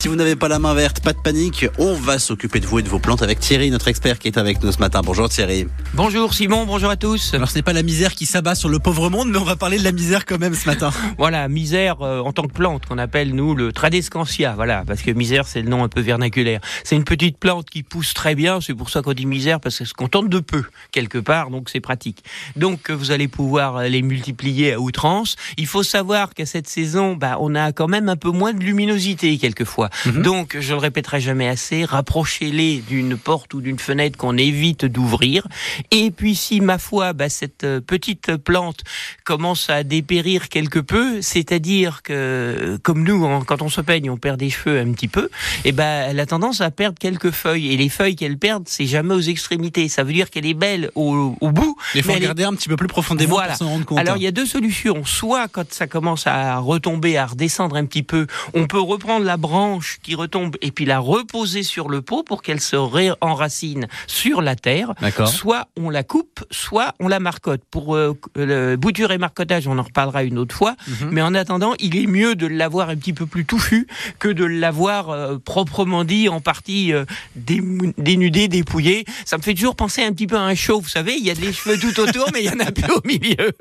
Si vous n'avez pas la main verte, pas de panique, on va s'occuper de vous et de vos plantes avec Thierry, notre expert qui est avec nous ce matin. Bonjour Thierry. Bonjour Simon, bonjour à tous. Alors ce n'est pas la misère qui s'abat sur le pauvre monde, mais on va parler de la misère quand même ce matin. voilà, misère euh, en tant que plante qu'on appelle nous le Tradescantia, voilà, parce que misère c'est le nom un peu vernaculaire. C'est une petite plante qui pousse très bien, c'est pour ça qu'on dit misère parce que se contente de peu quelque part, donc c'est pratique. Donc vous allez pouvoir les multiplier à outrance. Il faut savoir qu'à cette saison, bah, on a quand même un peu moins de luminosité quelquefois. Mhm. Donc, je le répéterai jamais assez, rapprochez-les d'une porte ou d'une fenêtre qu'on évite d'ouvrir. Et puis, si, ma foi, bah, cette euh, petite plante commence à dépérir quelque peu, c'est-à-dire que, comme nous, quand on se peigne, on perd des cheveux un petit peu, et eh ben, elle a tendance à perdre quelques feuilles. Et les feuilles qu'elle perd, c'est jamais aux extrémités. Ça veut dire qu'elle est belle au, bout. Il faut regarder un petit peu plus profondément voilà. pour s'en rendre compte. Alors, il y a deux solutions. Soit, quand ça commence à retomber, à redescendre un petit peu, on peut reprendre la branche qui retombe et puis la reposer sur le pot pour qu'elle se réenracine sur la terre. Soit on la coupe, soit on la marcotte. Pour euh, le bouture et marcotage, on en reparlera une autre fois. Mhm. Mais en attendant, il est mieux de l'avoir un petit peu plus touffu que de l'avoir euh, proprement dit en partie euh, dénudé, dépouillé. Ça me fait toujours penser un petit peu à un show. Vous savez, il y a des cheveux tout autour, mais il y en a plus au milieu.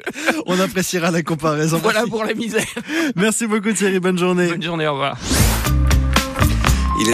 On appréciera la comparaison. Voilà pour la misère. Merci beaucoup Thierry. Bonne journée. Bonne journée. Au revoir.